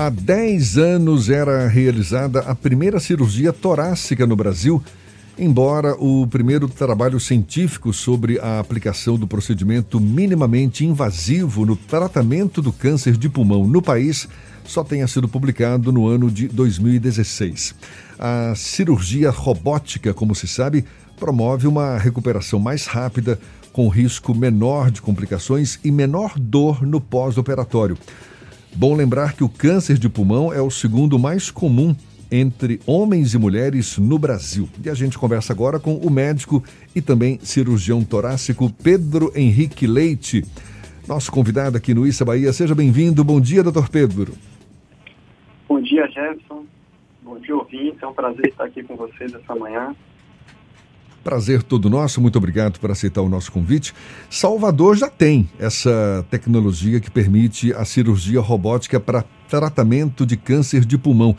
Há 10 anos era realizada a primeira cirurgia torácica no Brasil, embora o primeiro trabalho científico sobre a aplicação do procedimento minimamente invasivo no tratamento do câncer de pulmão no país só tenha sido publicado no ano de 2016. A cirurgia robótica, como se sabe, promove uma recuperação mais rápida, com risco menor de complicações e menor dor no pós-operatório. Bom lembrar que o câncer de pulmão é o segundo mais comum entre homens e mulheres no Brasil. E a gente conversa agora com o médico e também cirurgião torácico Pedro Henrique Leite, nosso convidado aqui no Issa Bahia. Seja bem-vindo. Bom dia, doutor Pedro. Bom dia, Jefferson. Bom dia, ouvintes. É um prazer estar aqui com vocês essa manhã. Prazer todo nosso, muito obrigado por aceitar o nosso convite. Salvador já tem essa tecnologia que permite a cirurgia robótica para tratamento de câncer de pulmão.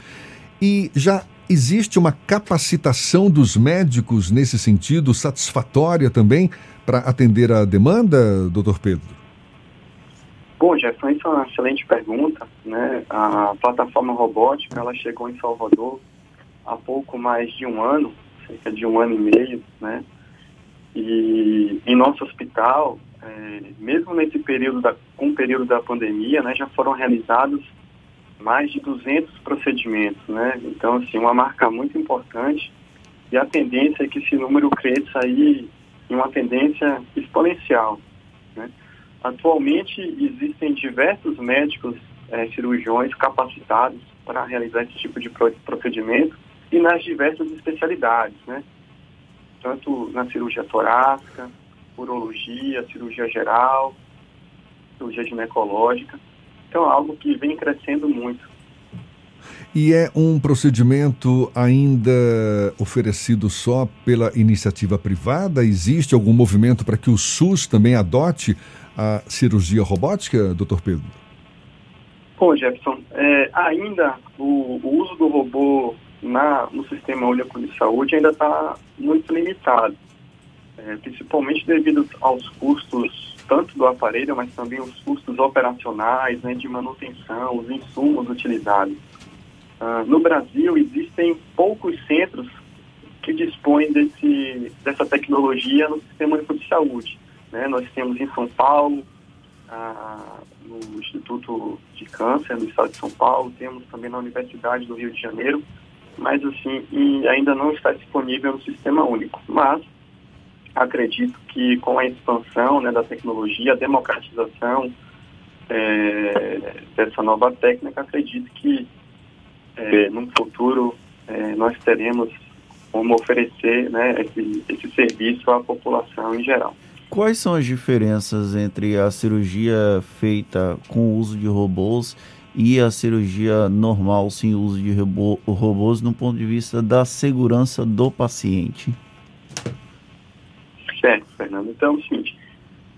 E já existe uma capacitação dos médicos nesse sentido, satisfatória também, para atender a demanda, doutor Pedro? Bom, Jefferson, isso é uma excelente pergunta. Né? A plataforma robótica ela chegou em Salvador há pouco mais de um ano cerca de um ano e meio, né? E em nosso hospital, é, mesmo nesse período da, com o período da pandemia, né, já foram realizados mais de 200 procedimentos, né? Então, assim, uma marca muito importante e a tendência é que esse número cresça aí em uma tendência exponencial, né? Atualmente existem diversos médicos é, cirurgiões capacitados para realizar esse tipo de procedimento e nas diversas especialidades, né? Tanto na cirurgia torácica, urologia, cirurgia geral, cirurgia ginecológica. Então, é algo que vem crescendo muito. E é um procedimento ainda oferecido só pela iniciativa privada? Existe algum movimento para que o SUS também adote a cirurgia robótica, doutor Pedro? Bom, Jefferson, é, ainda o, o uso do robô na, no Sistema Único de Saúde ainda está muito limitado, é, principalmente devido aos custos tanto do aparelho, mas também os custos operacionais, né, de manutenção, os insumos utilizados. Uh, no Brasil, existem poucos centros que dispõem desse, dessa tecnologia no Sistema Único de Saúde. Né? Nós temos em São Paulo, ah, no Instituto de Câncer, no estado de São Paulo, temos também na Universidade do Rio de Janeiro, mas assim, e ainda não está disponível no sistema único. Mas acredito que com a expansão né, da tecnologia, a democratização é, dessa nova técnica, acredito que é, no futuro é, nós teremos como oferecer né, esse, esse serviço à população em geral. Quais são as diferenças entre a cirurgia feita com o uso de robôs e a cirurgia normal sem uso de robô, robôs no ponto de vista da segurança do paciente? Certo, Fernando. Então é o seguinte,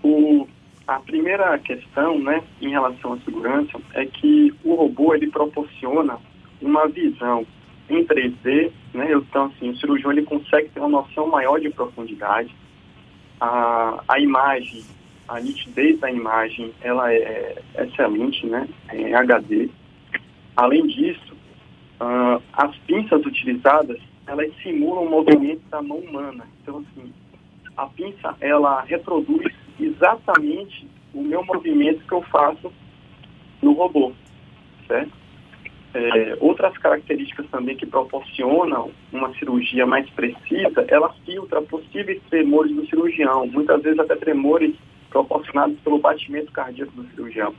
o, a primeira questão né, em relação à segurança é que o robô ele proporciona uma visão em 3D, né? Então, assim, o cirurgião ele consegue ter uma noção maior de profundidade. A, a imagem a nitidez da imagem ela é excelente, né? Em é HD. Além disso, uh, as pinças utilizadas elas simulam o movimento da mão humana. Então, assim, a pinça ela reproduz exatamente o meu movimento que eu faço no robô, certo? É, outras características também que proporcionam uma cirurgia mais precisa, ela filtra possíveis tremores do cirurgião, muitas vezes até tremores proporcionados pelo batimento cardíaco do cirurgião.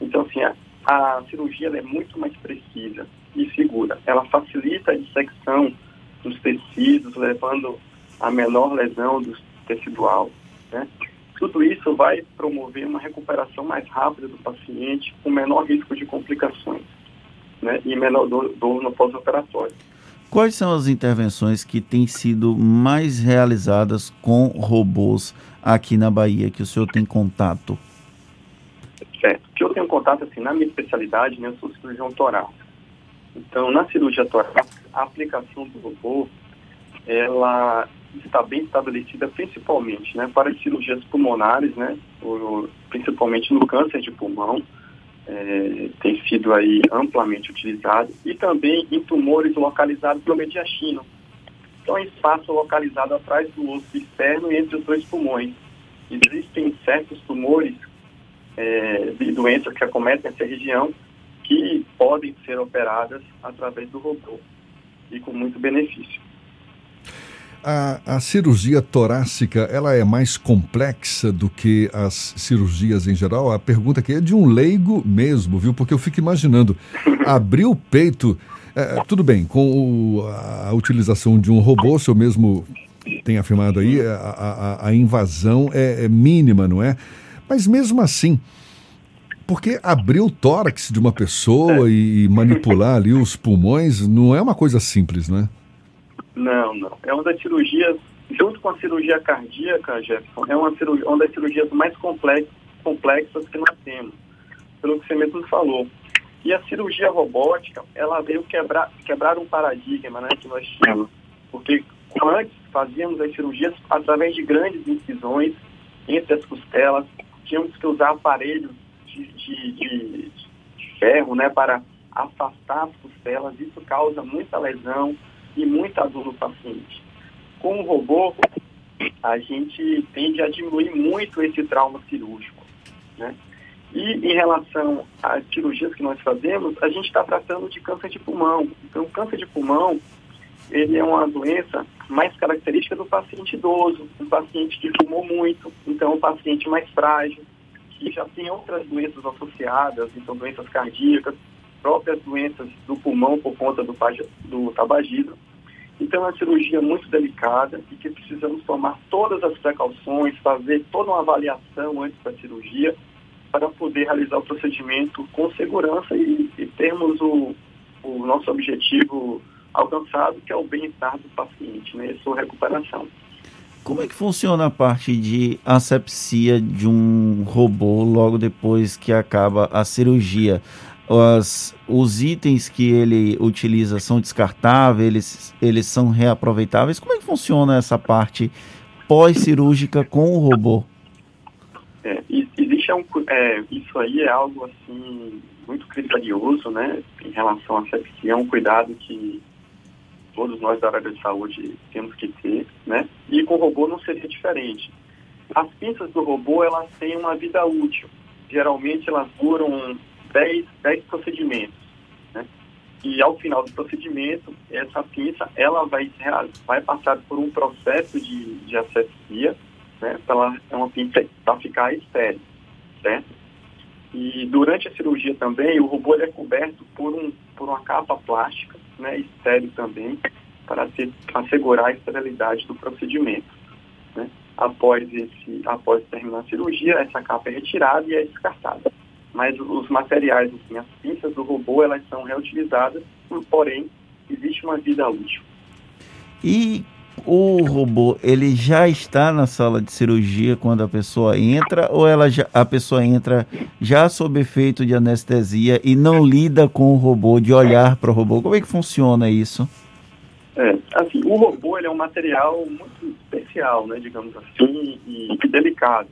Então, assim, a, a cirurgia é muito mais precisa e segura. Ela facilita a dissecção dos tecidos, levando a menor lesão do tecidual. Né? Tudo isso vai promover uma recuperação mais rápida do paciente, com menor risco de complicações né? e menor dor, dor no pós-operatório. Quais são as intervenções que têm sido mais realizadas com robôs aqui na Bahia, que o senhor tem contato? Certo. Que eu tenho contato, assim, na minha especialidade, né, eu sou cirurgião torácico. Então, na cirurgia torácica, a aplicação do robô, ela está bem estabelecida principalmente, né, para as cirurgias pulmonares, né, principalmente no câncer de pulmão, é, tem sido aí amplamente utilizado, e também em tumores localizados no mediastino. Então, é espaço localizado atrás do osso externo entre os dois pulmões. Existem certos tumores é, de doenças que acometem essa região que podem ser operadas através do robô e com muito benefício. A, a, cirurgia torácica, ela é mais complexa do que as cirurgias em geral? A pergunta aqui é de um leigo mesmo, viu? Porque eu fico imaginando, abrir o peito, é, tudo bem, com o, a, utilização de um robô, se eu mesmo tem afirmado aí, a, a, a invasão é, é mínima, não é? Mas mesmo assim, porque abrir o tórax de uma pessoa e manipular ali os pulmões não é uma coisa simples, né? Não, não. É uma das cirurgias, junto com a cirurgia cardíaca, Jefferson, é uma, cirurgia, uma das cirurgias mais complexas, que nós temos, pelo que você mesmo falou. E a cirurgia robótica, ela veio quebrar, quebrar um paradigma né, que nós tínhamos. Porque antes fazíamos as cirurgias através de grandes incisões entre as costelas, tínhamos que usar aparelhos de, de, de, de ferro né, para afastar as costelas, isso causa muita lesão, e muita dor no paciente. Com o robô, a gente tende a diminuir muito esse trauma cirúrgico. Né? E em relação às cirurgias que nós fazemos, a gente está tratando de câncer de pulmão. Então, câncer de pulmão, ele é uma doença mais característica do paciente idoso, um paciente que fumou muito, então um paciente mais frágil, que já tem outras doenças associadas, então doenças cardíacas, próprias doenças do pulmão por conta do, do tabagismo. Então, é uma cirurgia muito delicada e que precisamos tomar todas as precauções, fazer toda uma avaliação antes da cirurgia para poder realizar o procedimento com segurança e, e termos o, o nosso objetivo alcançado, que é o bem-estar do paciente, né, a sua recuperação. Como é que funciona a parte de asepsia de um robô logo depois que acaba a cirurgia? As, os itens que ele utiliza são descartáveis, eles, eles são reaproveitáveis. Como é que funciona essa parte pós-cirúrgica com o robô? É, existe um, é, isso aí é algo assim muito criterioso, né, em relação à sepsia, é um cuidado que todos nós da área de saúde temos que ter, né, e com o robô não seria diferente. As pinças do robô, elas têm uma vida útil. Geralmente elas duram 10, 10 procedimentos. Né? E ao final do procedimento, essa pinça ela vai, vai passar por um processo de, de asepsia, né? Ela é uma pinça para ficar estéril? E durante a cirurgia também, o robô é coberto por, um, por uma capa plástica, né, estéreo também, para ter, assegurar a esterilidade do procedimento. Né? Após, esse, após terminar a cirurgia, essa capa é retirada e é descartada mas os materiais, assim, as pinças do robô, elas são reutilizadas, porém, existe uma vida útil. E o robô, ele já está na sala de cirurgia quando a pessoa entra ou ela já, a pessoa entra já sob efeito de anestesia e não lida com o robô, de olhar para o robô? Como é que funciona isso? É, assim, o robô ele é um material muito especial, né, digamos assim, e, e delicado.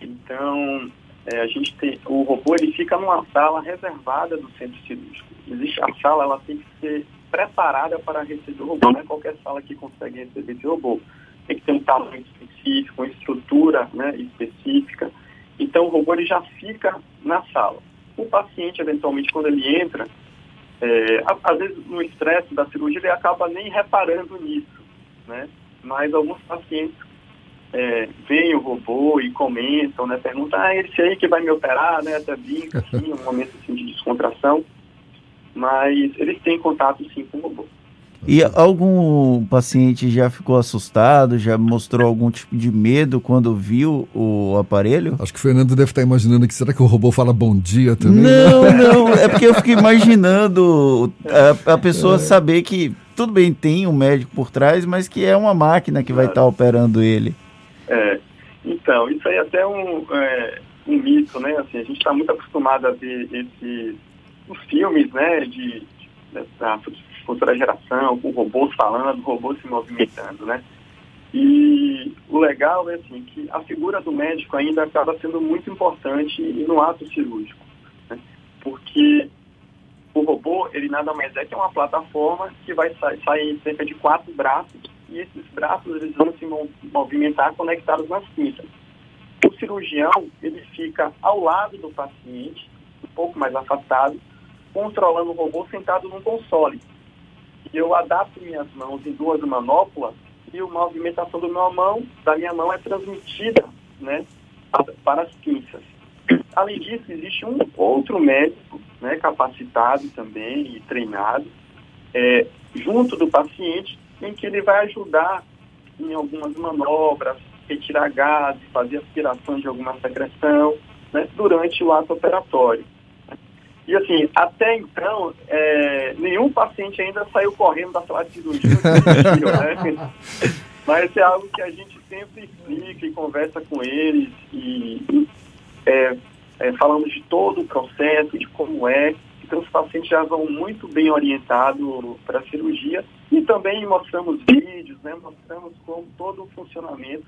Então, é, a gente tem, o robô ele fica numa sala reservada do centro cirúrgico. Existe a sala, ela tem que ser preparada para receber o robô. Não é qualquer sala que consegue receber esse robô. Tem que ter um tamanho específico, uma estrutura né, específica. Então o robô ele já fica na sala. O paciente, eventualmente, quando ele entra, é, às vezes no estresse da cirurgia ele acaba nem reparando nisso, né? Mas alguns pacientes é, veem o robô e comentam, né? Perguntam, ah, esse aí que vai me operar, né? Até brinca, assim, um momento assim, de descontração. Mas eles têm contato sim com o robô. E algum paciente já ficou assustado, já mostrou algum tipo de medo quando viu o aparelho? Acho que o Fernando deve estar imaginando que será que o robô fala bom dia também? Não, não, é porque eu fico imaginando a, a pessoa é. saber que tudo bem, tem um médico por trás, mas que é uma máquina que vai estar operando ele. É, então, isso aí é até um, é, um mito, né? Assim, a gente está muito acostumado a ver esses os filmes, né, de, de, da futura geração, com robôs falando, robôs se movimentando, né? E o legal é assim, que a figura do médico ainda acaba sendo muito importante no ato cirúrgico. Né? porque o robô, ele nada mais é que uma plataforma que vai sair, sair cerca de quatro braços e esses braços eles vão se movimentar conectados nas pinças. O cirurgião, ele fica ao lado do paciente, um pouco mais afastado, controlando o robô sentado num console. Eu adapto minhas mãos em duas manoplas e a movimentação do meu mão, da minha mão é transmitida né, para as pinças. Além disso, existe um outro médico né, capacitado também e treinado é, junto do paciente, em que ele vai ajudar em algumas manobras, retirar gases, fazer aspiração de alguma secreção né, durante o ato operatório. E assim, até então, é, nenhum paciente ainda saiu correndo da sala de cirurgia. né? Mas é algo que a gente sempre explica e conversa com eles e é, é, falamos de todo o processo, de como é. Então, os pacientes já vão muito bem orientados para a cirurgia e também mostramos vídeos, né, mostramos como todo o funcionamento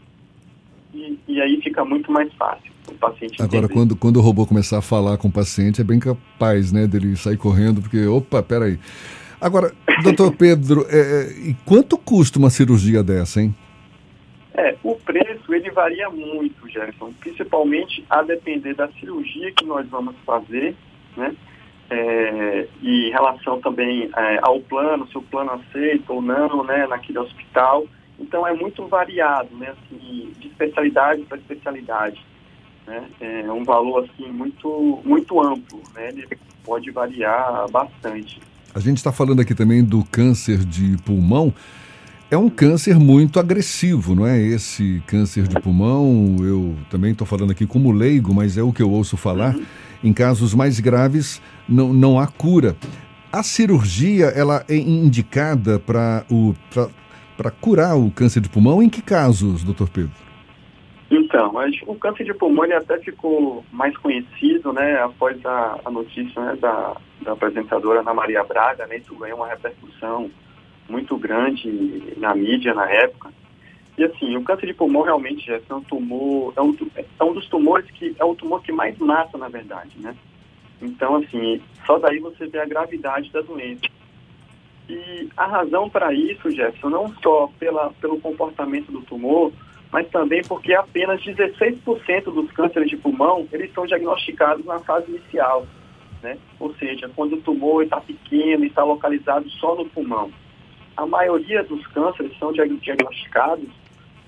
e, e, aí fica muito mais fácil o paciente Agora, quando, quando o robô começar a falar com o paciente, é bem capaz né, dele sair correndo, porque, opa, peraí. Agora, doutor Pedro, é, é, e quanto custa uma cirurgia dessa, hein? É, o preço ele varia muito, Jefferson, principalmente a depender da cirurgia que nós vamos fazer, né? É, e em relação também é, ao plano, se o plano aceita ou não, né, naquele hospital. Então é muito variado, né, assim, de especialidade para especialidade. Né, é um valor assim muito muito amplo, né, ele pode variar bastante. A gente está falando aqui também do câncer de pulmão é um câncer muito agressivo, não é? Esse câncer de pulmão, eu também estou falando aqui como leigo, mas é o que eu ouço falar. Em casos mais graves, não, não há cura. A cirurgia, ela é indicada para curar o câncer de pulmão? Em que casos, doutor Pedro? Então, o câncer de pulmão ele até ficou mais conhecido, né, após a, a notícia né, da, da apresentadora Ana Maria Braga, né, isso ganhou uma repercussão muito grande na mídia na época. E assim, o câncer de pulmão realmente é um tumor, é um, é um dos tumores que é o tumor que mais mata, na verdade, né? Então, assim, só daí você vê a gravidade da doença. E a razão para isso, Jefferson, não só pela, pelo comportamento do tumor, mas também porque apenas 16% dos cânceres de pulmão, eles são diagnosticados na fase inicial, né? Ou seja, quando o tumor está pequeno e está localizado só no pulmão a maioria dos cânceres são diagnosticados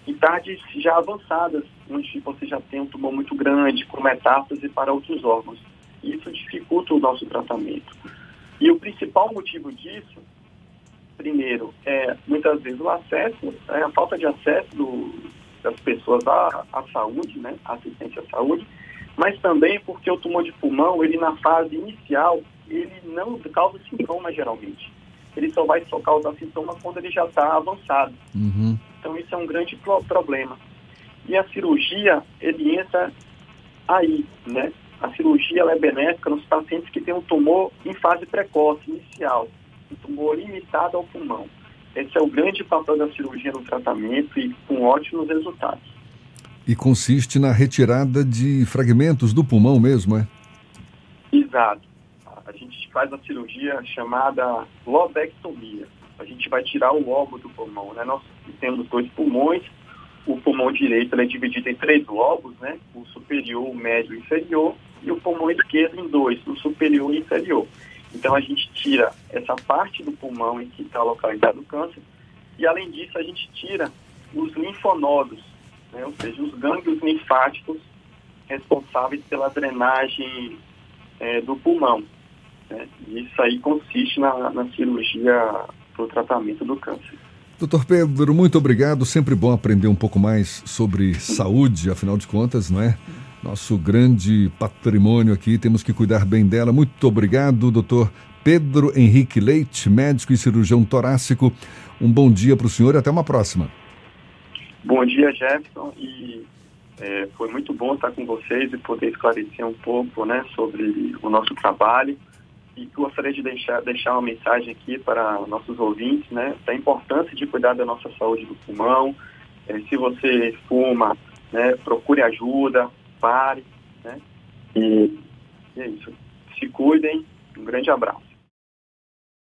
em tardes já avançadas, onde você já tem um tumor muito grande, com metástase para outros órgãos. Isso dificulta o nosso tratamento. E o principal motivo disso, primeiro, é muitas vezes o acesso, é a falta de acesso do, das pessoas à, à saúde, né, à assistência à saúde, mas também porque o tumor de pulmão, ele na fase inicial, ele não causa sintomas geralmente ele só vai só causar sintomas quando ele já está avançado. Uhum. Então isso é um grande pro problema. E a cirurgia, ele entra aí, né? A cirurgia é benéfica nos pacientes que têm um tumor em fase precoce, inicial, um tumor limitado ao pulmão. Esse é o grande papel da cirurgia no tratamento e com ótimos resultados. E consiste na retirada de fragmentos do pulmão mesmo, é? Exato a gente faz a cirurgia chamada lobectomia. A gente vai tirar o lobo do pulmão, né? Nós temos dois pulmões, o pulmão direito é dividido em três lobos, né? O superior, o médio e o inferior, e o pulmão esquerdo em dois, o superior e o inferior. Então a gente tira essa parte do pulmão em que está localizado o câncer, e além disso a gente tira os linfonodos, né? ou seja, os gânglios linfáticos responsáveis pela drenagem é, do pulmão. Né? Isso aí consiste na, na cirurgia para o tratamento do câncer. Doutor Pedro, muito obrigado. Sempre bom aprender um pouco mais sobre saúde, afinal de contas, não é? Nosso grande patrimônio aqui, temos que cuidar bem dela. Muito obrigado, doutor Pedro Henrique Leite, médico e cirurgião torácico. Um bom dia para o senhor e até uma próxima. Bom dia, Jefferson. E é, foi muito bom estar com vocês e poder esclarecer um pouco né, sobre o nosso trabalho e gostaria de deixar, deixar uma mensagem aqui para nossos ouvintes, né, da importância de cuidar da nossa saúde do pulmão. É, se você fuma, né, procure ajuda, pare, né, e, e é isso. Se cuidem. Um grande abraço.